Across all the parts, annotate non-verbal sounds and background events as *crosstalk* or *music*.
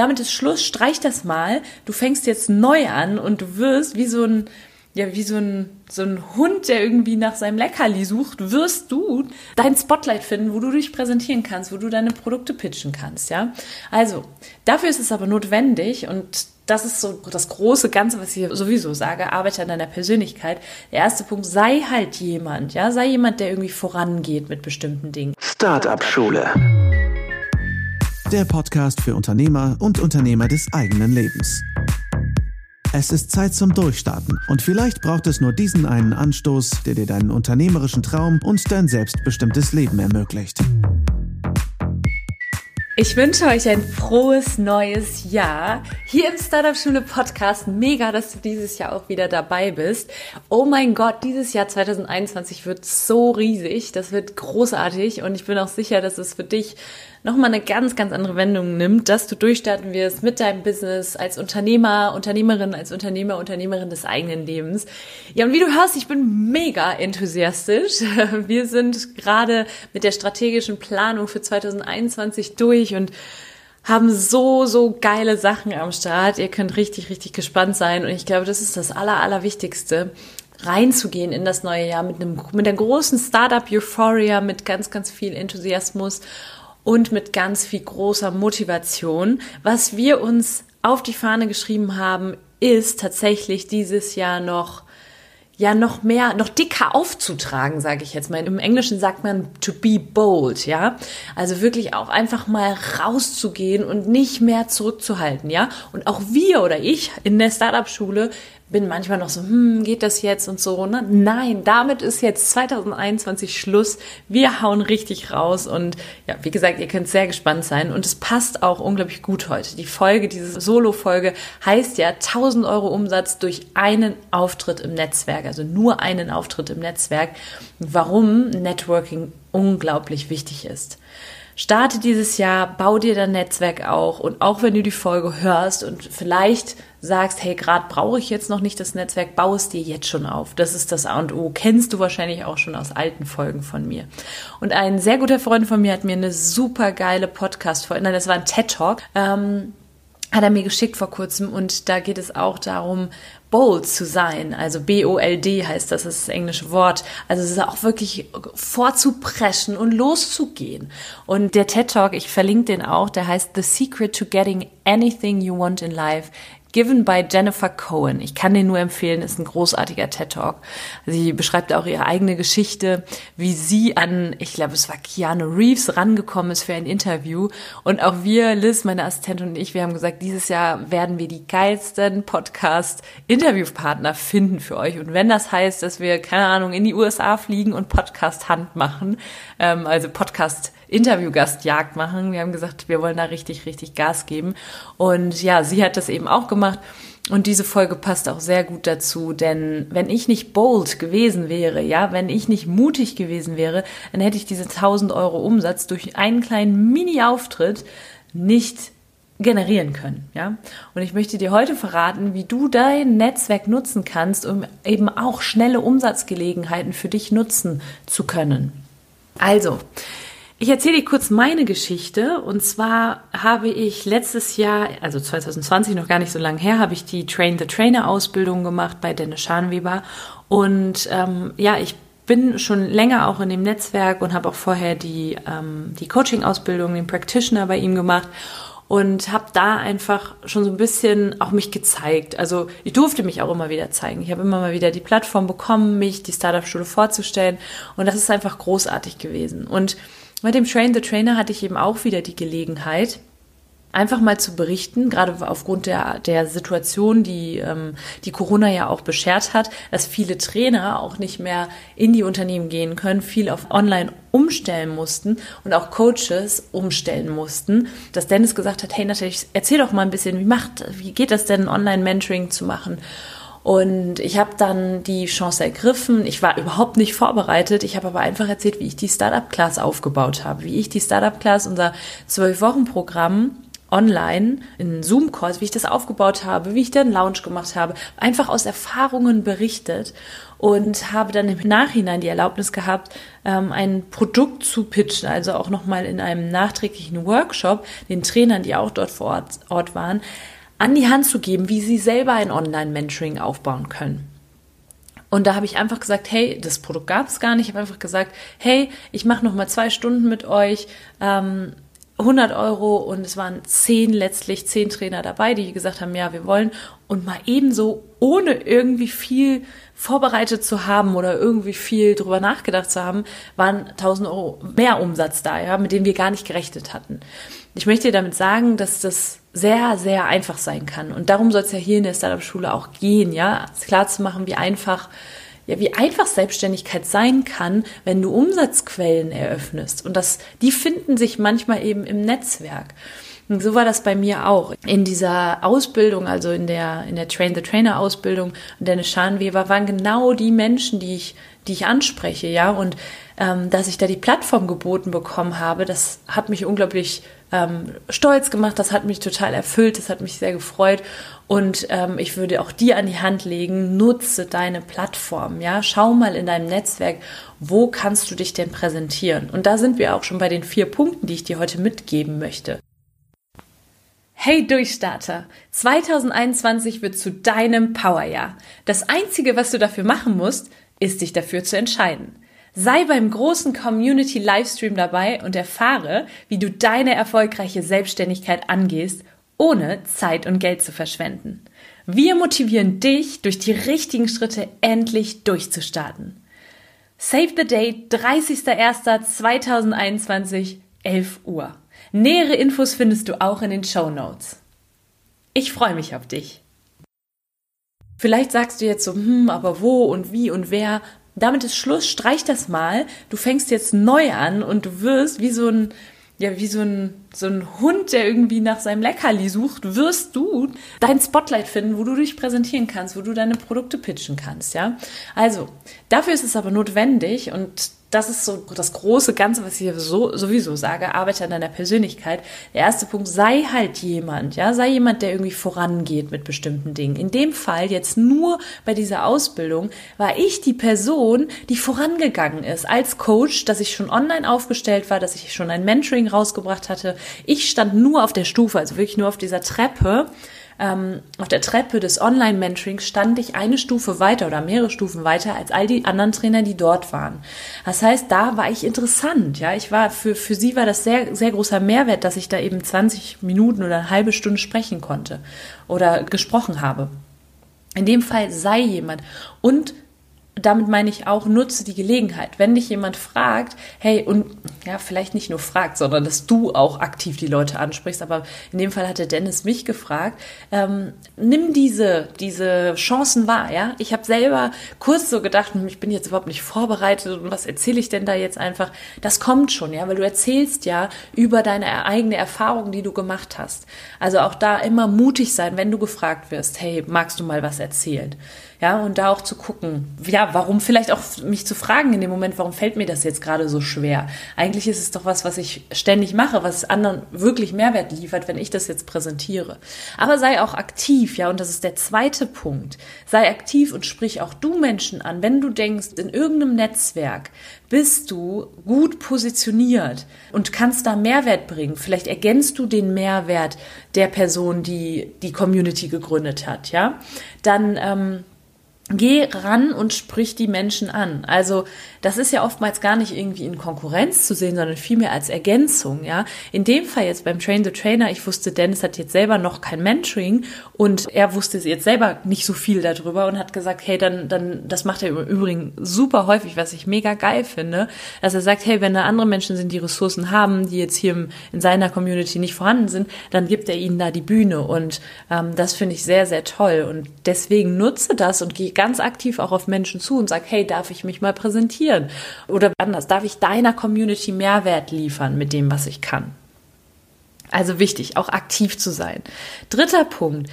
damit ist Schluss, streich das mal, du fängst jetzt neu an und du wirst wie so ein, ja, wie so ein, so ein Hund, der irgendwie nach seinem Leckerli sucht, wirst du dein Spotlight finden, wo du dich präsentieren kannst, wo du deine Produkte pitchen kannst, ja. Also, dafür ist es aber notwendig und das ist so das große Ganze, was ich sowieso sage, arbeite an deiner Persönlichkeit. Der erste Punkt, sei halt jemand, ja, sei jemand, der irgendwie vorangeht mit bestimmten Dingen. Startup Schule. Der Podcast für Unternehmer und Unternehmer des eigenen Lebens. Es ist Zeit zum Durchstarten und vielleicht braucht es nur diesen einen Anstoß, der dir deinen unternehmerischen Traum und dein selbstbestimmtes Leben ermöglicht. Ich wünsche euch ein frohes neues Jahr. Hier im Startup Schule Podcast. Mega, dass du dieses Jahr auch wieder dabei bist. Oh mein Gott, dieses Jahr 2021 wird so riesig. Das wird großartig und ich bin auch sicher, dass es für dich nochmal eine ganz, ganz andere Wendung nimmt, dass du durchstarten wirst mit deinem Business als Unternehmer, Unternehmerin, als Unternehmer, Unternehmerin des eigenen Lebens. Ja, und wie du hörst, ich bin mega enthusiastisch. *laughs* Wir sind gerade mit der strategischen Planung für 2021 durch und haben so, so geile Sachen am Start. Ihr könnt richtig, richtig gespannt sein. Und ich glaube, das ist das Aller, Allerwichtigste reinzugehen in das neue Jahr mit einem mit der großen Startup Euphoria, mit ganz ganz viel Enthusiasmus und mit ganz viel großer Motivation. Was wir uns auf die Fahne geschrieben haben, ist tatsächlich dieses Jahr noch ja noch mehr, noch dicker aufzutragen, sage ich jetzt mal. Im Englischen sagt man to be bold, ja. Also wirklich auch einfach mal rauszugehen und nicht mehr zurückzuhalten, ja. Und auch wir oder ich in der Startup-Schule bin manchmal noch so, hm, geht das jetzt und so. Ne? Nein, damit ist jetzt 2021 Schluss. Wir hauen richtig raus und ja, wie gesagt, ihr könnt sehr gespannt sein und es passt auch unglaublich gut heute. Die Folge, diese Solo-Folge heißt ja 1000 Euro Umsatz durch einen Auftritt im Netzwerk, also nur einen Auftritt im Netzwerk. Warum Networking unglaublich wichtig ist. Starte dieses Jahr, bau dir dein Netzwerk auch und auch wenn du die Folge hörst und vielleicht sagst, hey, gerade brauche ich jetzt noch nicht das Netzwerk, baue es dir jetzt schon auf. Das ist das A und O. Kennst du wahrscheinlich auch schon aus alten Folgen von mir. Und ein sehr guter Freund von mir hat mir eine super geile Podcast-Folge, nein, das war ein TED-Talk, ähm, hat er mir geschickt vor kurzem und da geht es auch darum, bold zu sein. Also B-O-L-D heißt das, das ist das englische Wort. Also es ist auch wirklich vorzupreschen und loszugehen. Und der TED Talk, ich verlinke den auch, der heißt The Secret to Getting Anything You Want in Life Given by Jennifer Cohen. Ich kann den nur empfehlen, ist ein großartiger TED Talk. Sie beschreibt auch ihre eigene Geschichte, wie sie an, ich glaube, es war Keanu Reeves rangekommen ist für ein Interview. Und auch wir, Liz, meine Assistentin und ich, wir haben gesagt, dieses Jahr werden wir die geilsten Podcast-Interviewpartner finden für euch. Und wenn das heißt, dass wir, keine Ahnung, in die USA fliegen und Podcast-Hand machen, ähm, also Podcast Interviewgastjagd machen. Wir haben gesagt, wir wollen da richtig, richtig Gas geben. Und ja, sie hat das eben auch gemacht. Und diese Folge passt auch sehr gut dazu, denn wenn ich nicht bold gewesen wäre, ja, wenn ich nicht mutig gewesen wäre, dann hätte ich diese 1000 Euro Umsatz durch einen kleinen Mini-Auftritt nicht generieren können, ja. Und ich möchte dir heute verraten, wie du dein Netzwerk nutzen kannst, um eben auch schnelle Umsatzgelegenheiten für dich nutzen zu können. Also, ich erzähle dir kurz meine Geschichte. Und zwar habe ich letztes Jahr, also 2020, noch gar nicht so lange her, habe ich die Train the Trainer Ausbildung gemacht bei Dennis Scharnweber. Und ähm, ja, ich bin schon länger auch in dem Netzwerk und habe auch vorher die, ähm, die Coaching-Ausbildung, den Practitioner bei ihm gemacht und habe da einfach schon so ein bisschen auch mich gezeigt. Also ich durfte mich auch immer wieder zeigen. Ich habe immer mal wieder die Plattform bekommen, mich die Startup-Schule vorzustellen und das ist einfach großartig gewesen. Und mit dem Train the Trainer hatte ich eben auch wieder die Gelegenheit, einfach mal zu berichten, gerade aufgrund der, der Situation, die ähm, die Corona ja auch beschert hat, dass viele Trainer auch nicht mehr in die Unternehmen gehen können, viel auf Online umstellen mussten und auch Coaches umstellen mussten, dass Dennis gesagt hat, hey natürlich, erzähl doch mal ein bisschen, wie macht, wie geht das denn, Online-Mentoring zu machen? Und ich habe dann die Chance ergriffen. Ich war überhaupt nicht vorbereitet. Ich habe aber einfach erzählt, wie ich die Startup Class aufgebaut habe, wie ich die Startup Class, unser zwölf Wochen Programm online in Zoom-Calls, wie ich das aufgebaut habe, wie ich den Launch gemacht habe, einfach aus Erfahrungen berichtet und habe dann im Nachhinein die Erlaubnis gehabt, ähm, ein Produkt zu pitchen, also auch nochmal in einem nachträglichen Workshop den Trainern, die auch dort vor Ort waren, an die Hand zu geben, wie sie selber ein Online-Mentoring aufbauen können. Und da habe ich einfach gesagt, hey, das Produkt gab es gar nicht. Ich habe einfach gesagt, hey, ich mache noch mal zwei Stunden mit euch. Ähm, 100 Euro und es waren zehn letztlich, zehn Trainer dabei, die gesagt haben, ja, wir wollen und mal ebenso, ohne irgendwie viel vorbereitet zu haben oder irgendwie viel drüber nachgedacht zu haben, waren 1000 Euro mehr Umsatz da, ja, mit dem wir gar nicht gerechnet hatten. Ich möchte damit sagen, dass das sehr, sehr einfach sein kann. Und darum soll es ja hier in der Startup-Schule auch gehen, ja, klar zu machen, wie einfach ja, wie einfach Selbstständigkeit sein kann, wenn du Umsatzquellen eröffnest. Und das, die finden sich manchmal eben im Netzwerk. Und so war das bei mir auch. In dieser Ausbildung, also in der, in der Train the Trainer Ausbildung, Dennis Schanweber, waren genau die Menschen, die ich, die ich anspreche, ja. Und ähm, dass ich da die Plattform geboten bekommen habe, das hat mich unglaublich ähm, stolz gemacht, das hat mich total erfüllt, das hat mich sehr gefreut und ähm, ich würde auch dir an die Hand legen, nutze deine Plattform, ja, schau mal in deinem Netzwerk, wo kannst du dich denn präsentieren? Und da sind wir auch schon bei den vier Punkten, die ich dir heute mitgeben möchte. Hey Durchstarter! 2021 wird zu deinem Powerjahr. Das einzige, was du dafür machen musst, ist dich dafür zu entscheiden. Sei beim großen Community Livestream dabei und erfahre, wie du deine erfolgreiche Selbstständigkeit angehst, ohne Zeit und Geld zu verschwenden. Wir motivieren dich, durch die richtigen Schritte endlich durchzustarten. Save the Date 30.01.2021, 11 Uhr. Nähere Infos findest du auch in den Show Notes. Ich freue mich auf dich. Vielleicht sagst du jetzt so, hm, aber wo und wie und wer? Damit ist Schluss, streich das mal. Du fängst jetzt neu an und du wirst wie so ein, ja, wie so ein, so ein Hund, der irgendwie nach seinem Leckerli sucht, wirst du dein Spotlight finden, wo du dich präsentieren kannst, wo du deine Produkte pitchen kannst, ja. Also, dafür ist es aber notwendig und das ist so das große Ganze, was ich hier so, sowieso sage, arbeite an deiner Persönlichkeit. Der erste Punkt, sei halt jemand, ja, sei jemand, der irgendwie vorangeht mit bestimmten Dingen. In dem Fall jetzt nur bei dieser Ausbildung war ich die Person, die vorangegangen ist als Coach, dass ich schon online aufgestellt war, dass ich schon ein Mentoring rausgebracht hatte. Ich stand nur auf der Stufe, also wirklich nur auf dieser Treppe ähm, auf der Treppe des Online-Mentorings stand ich eine Stufe weiter oder mehrere Stufen weiter als all die anderen Trainer, die dort waren. Das heißt, da war ich interessant. Ja, ich war für für sie war das sehr sehr großer Mehrwert, dass ich da eben 20 Minuten oder eine halbe Stunde sprechen konnte oder gesprochen habe. In dem Fall sei jemand und damit meine ich auch, nutze die Gelegenheit. Wenn dich jemand fragt, hey, und ja, vielleicht nicht nur fragt, sondern dass du auch aktiv die Leute ansprichst, aber in dem Fall hatte Dennis mich gefragt, ähm, nimm diese, diese Chancen wahr, ja. Ich habe selber kurz so gedacht, hm, ich bin jetzt überhaupt nicht vorbereitet und was erzähle ich denn da jetzt einfach? Das kommt schon, ja, weil du erzählst ja über deine eigene Erfahrung, die du gemacht hast. Also auch da immer mutig sein, wenn du gefragt wirst, hey, magst du mal was erzählen? Ja, und da auch zu gucken, ja, warum vielleicht auch mich zu fragen in dem Moment, warum fällt mir das jetzt gerade so schwer? Eigentlich ist es doch was, was ich ständig mache, was anderen wirklich Mehrwert liefert, wenn ich das jetzt präsentiere. Aber sei auch aktiv, ja, und das ist der zweite Punkt. Sei aktiv und sprich auch du Menschen an, wenn du denkst, in irgendeinem Netzwerk bist du gut positioniert und kannst da Mehrwert bringen. Vielleicht ergänzt du den Mehrwert der Person, die die Community gegründet hat, ja. Dann ähm, geh ran und sprich die Menschen an. Also das ist ja oftmals gar nicht irgendwie in Konkurrenz zu sehen, sondern vielmehr als Ergänzung, ja. In dem Fall jetzt beim Train the Trainer, ich wusste, Dennis hat jetzt selber noch kein Mentoring und er wusste jetzt selber nicht so viel darüber und hat gesagt, hey, dann, dann, das macht er im Übrigen super häufig, was ich mega geil finde, dass er sagt, hey, wenn da andere Menschen sind, die Ressourcen haben, die jetzt hier in seiner Community nicht vorhanden sind, dann gibt er ihnen da die Bühne und ähm, das finde ich sehr, sehr toll und deswegen nutze das und gehe ganz aktiv auch auf Menschen zu und sag, hey, darf ich mich mal präsentieren? präsentieren? Oder anders, darf ich deiner Community Mehrwert liefern mit dem, was ich kann? Also wichtig, auch aktiv zu sein. Dritter Punkt.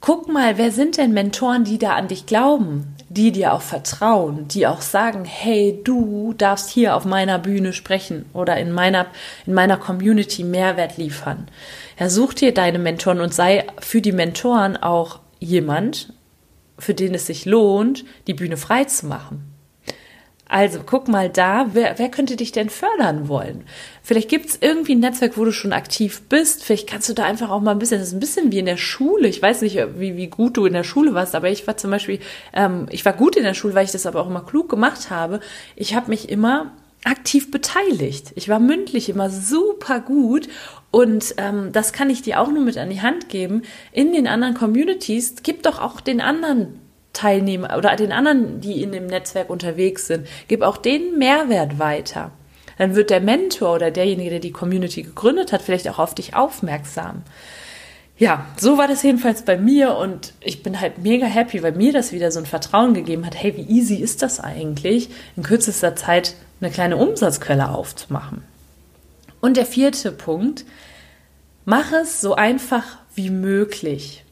guck mal, wer sind denn Mentoren, die da an dich glauben, die dir auch vertrauen, die auch sagen, hey, du darfst hier auf meiner Bühne sprechen oder in meiner, in meiner Community Mehrwert liefern. Ja, such dir deine Mentoren und sei für die Mentoren auch jemand, für den es sich lohnt, die Bühne frei zu machen. Also guck mal da, wer, wer könnte dich denn fördern wollen? Vielleicht gibt es irgendwie ein Netzwerk, wo du schon aktiv bist. Vielleicht kannst du da einfach auch mal ein bisschen, das ist ein bisschen wie in der Schule. Ich weiß nicht, wie, wie gut du in der Schule warst, aber ich war zum Beispiel, ähm, ich war gut in der Schule, weil ich das aber auch immer klug gemacht habe. Ich habe mich immer aktiv beteiligt. Ich war mündlich immer super gut und ähm, das kann ich dir auch nur mit an die Hand geben. In den anderen Communities gib doch auch den anderen Teilnehmer oder den anderen, die in dem Netzwerk unterwegs sind, gib auch den Mehrwert weiter. Dann wird der Mentor oder derjenige, der die Community gegründet hat, vielleicht auch auf dich aufmerksam. Ja, so war das jedenfalls bei mir und ich bin halt mega happy, weil mir das wieder so ein Vertrauen gegeben hat. Hey, wie easy ist das eigentlich, in kürzester Zeit eine kleine Umsatzquelle aufzumachen? Und der vierte Punkt, mach es so einfach wie möglich.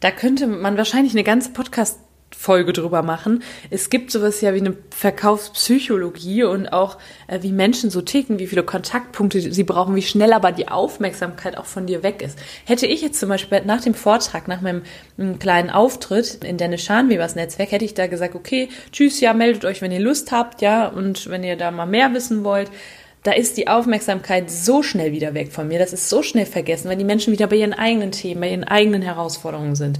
Da könnte man wahrscheinlich eine ganze Podcast Folge drüber machen. Es gibt sowas ja wie eine Verkaufspsychologie und auch äh, wie Menschen so ticken, wie viele Kontaktpunkte sie brauchen, wie schnell aber die Aufmerksamkeit auch von dir weg ist. Hätte ich jetzt zum Beispiel nach dem Vortrag, nach meinem kleinen Auftritt in Dennis Schanwebers Netzwerk, hätte ich da gesagt, okay, tschüss, ja, meldet euch, wenn ihr Lust habt, ja, und wenn ihr da mal mehr wissen wollt da ist die Aufmerksamkeit so schnell wieder weg von mir, das ist so schnell vergessen, weil die Menschen wieder bei ihren eigenen Themen, bei ihren eigenen Herausforderungen sind.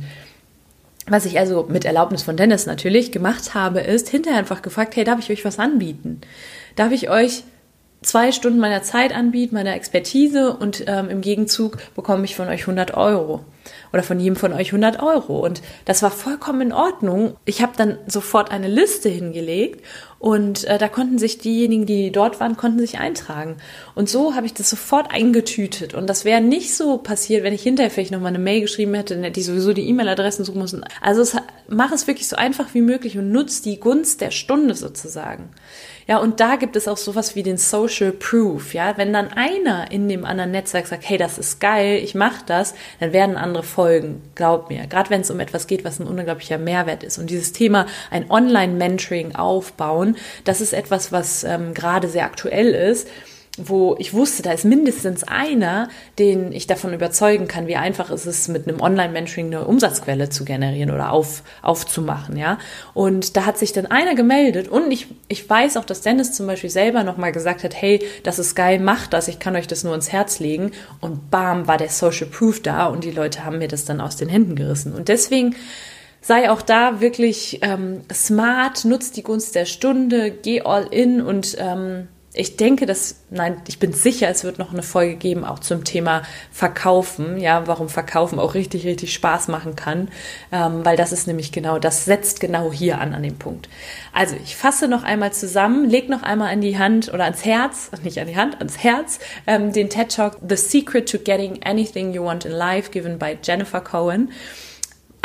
Was ich also mit Erlaubnis von Dennis natürlich gemacht habe, ist hinterher einfach gefragt, hey, darf ich euch was anbieten? Darf ich euch zwei Stunden meiner Zeit anbieten, meiner Expertise und ähm, im Gegenzug bekomme ich von euch 100 Euro oder von jedem von euch 100 Euro. Und das war vollkommen in Ordnung. Ich habe dann sofort eine Liste hingelegt und äh, da konnten sich diejenigen, die dort waren, konnten sich eintragen. Und so habe ich das sofort eingetütet. Und das wäre nicht so passiert, wenn ich hinterher vielleicht nochmal eine Mail geschrieben hätte, dann hätte ich sowieso die E-Mail-Adressen suchen müssen. Also es, mach es wirklich so einfach wie möglich und nutz die Gunst der Stunde sozusagen. Ja, und da gibt es auch sowas wie den Social Proof. Ja, wenn dann einer in dem anderen Netzwerk sagt, hey, das ist geil, ich mache das, dann werden andere folgen. Glaub mir. Gerade wenn es um etwas geht, was ein unglaublicher Mehrwert ist. Und dieses Thema ein Online-Mentoring aufbauen, das ist etwas, was ähm, gerade sehr aktuell ist wo ich wusste, da ist mindestens einer, den ich davon überzeugen kann, wie einfach ist es mit einem Online-Mentoring eine Umsatzquelle zu generieren oder auf, aufzumachen, ja. Und da hat sich dann einer gemeldet und ich, ich weiß auch, dass Dennis zum Beispiel selber nochmal gesagt hat, hey, das ist geil, macht das, ich kann euch das nur ins Herz legen und bam, war der Social Proof da und die Leute haben mir das dann aus den Händen gerissen. Und deswegen sei auch da wirklich ähm, smart, nutzt die Gunst der Stunde, geh all in und ähm, ich denke, dass, nein, ich bin sicher, es wird noch eine Folge geben, auch zum Thema Verkaufen, ja, warum Verkaufen auch richtig, richtig Spaß machen kann, ähm, weil das ist nämlich genau, das setzt genau hier an, an dem Punkt. Also, ich fasse noch einmal zusammen, leg noch einmal an die Hand oder ans Herz, nicht an die Hand, ans Herz, ähm, den TED Talk The Secret to Getting Anything You Want in Life, given by Jennifer Cohen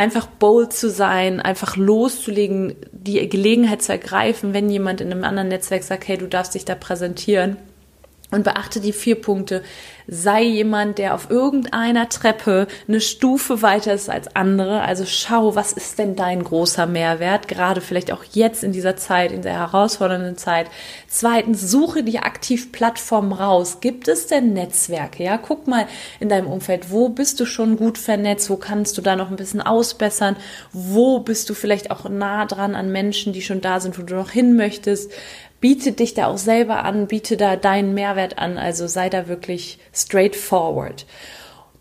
einfach bold zu sein, einfach loszulegen, die Gelegenheit zu ergreifen, wenn jemand in einem anderen Netzwerk sagt, hey, du darfst dich da präsentieren. Und beachte die vier Punkte sei jemand, der auf irgendeiner Treppe eine Stufe weiter ist als andere. Also schau, was ist denn dein großer Mehrwert, gerade vielleicht auch jetzt in dieser Zeit, in der herausfordernden Zeit. Zweitens, suche dir aktiv Plattformen raus. Gibt es denn Netzwerke? Ja, guck mal in deinem Umfeld, wo bist du schon gut vernetzt? Wo kannst du da noch ein bisschen ausbessern? Wo bist du vielleicht auch nah dran an Menschen, die schon da sind, wo du noch hin möchtest? Biete dich da auch selber an, biete da deinen Mehrwert an, also sei da wirklich straightforward.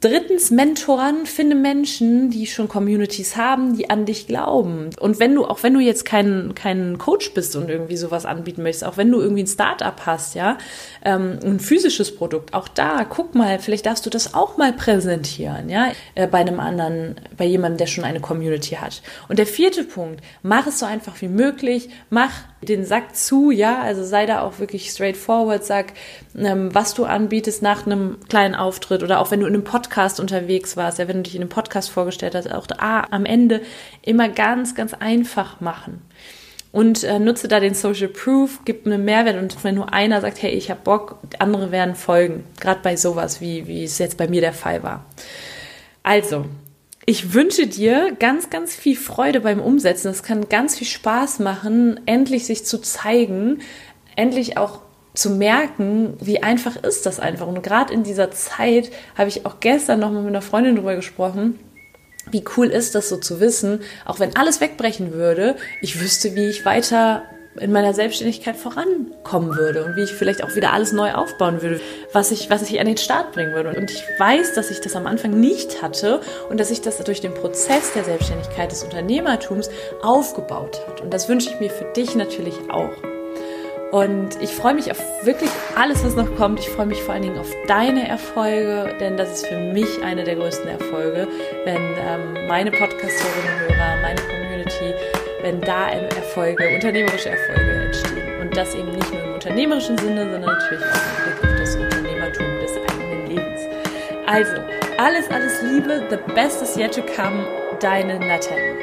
Drittens, Mentoren, finde Menschen, die schon Communities haben, die an dich glauben. Und wenn du, auch wenn du jetzt kein, kein Coach bist und irgendwie sowas anbieten möchtest, auch wenn du irgendwie ein Startup hast, ja, ähm, ein physisches Produkt, auch da, guck mal, vielleicht darfst du das auch mal präsentieren, ja, äh, bei einem anderen, bei jemandem, der schon eine Community hat. Und der vierte Punkt, mach es so einfach wie möglich, mach den Sack zu, ja, also sei da auch wirklich straightforward, sag, ähm, was du anbietest nach einem kleinen Auftritt oder auch wenn du in einem Podcast unterwegs warst, ja, wenn du dich in einem Podcast vorgestellt hast, auch da am Ende immer ganz, ganz einfach machen. Und äh, nutze da den Social Proof, gib einen Mehrwert und wenn nur einer sagt, hey, ich hab Bock, andere werden folgen. Gerade bei sowas, wie, wie es jetzt bei mir der Fall war. Also, Ich wünsche dir ganz, ganz viel Freude beim Umsetzen. Es kann ganz viel Spaß machen, endlich sich zu zeigen, endlich auch zu merken, wie einfach ist das einfach. Und gerade in dieser Zeit habe ich auch gestern noch mal mit einer Freundin drüber gesprochen. Wie cool ist das so zu wissen, auch wenn alles wegbrechen würde, ich wüsste, wie ich weiter in meiner Selbstständigkeit vorankommen würde und wie ich vielleicht auch wieder alles neu aufbauen würde, was ich, was ich an den Start bringen würde. Und ich weiß, dass ich das am Anfang nicht hatte und dass ich das durch den Prozess der Selbstständigkeit, des Unternehmertums aufgebaut hat. Und das wünsche ich mir für dich natürlich auch. Und ich freue mich auf wirklich alles, was noch kommt. Ich freue mich vor allen Dingen auf deine Erfolge, denn das ist für mich eine der größten Erfolge, wenn ähm, meine Podcasterinnen und Hörer, wenn da Erfolge, unternehmerische Erfolge entstehen. Und das eben nicht nur im unternehmerischen Sinne, sondern natürlich auch im Blick auf das Unternehmertum des eigenen Lebens. Also, alles, alles Liebe, the best is yet to come, deine Natalie.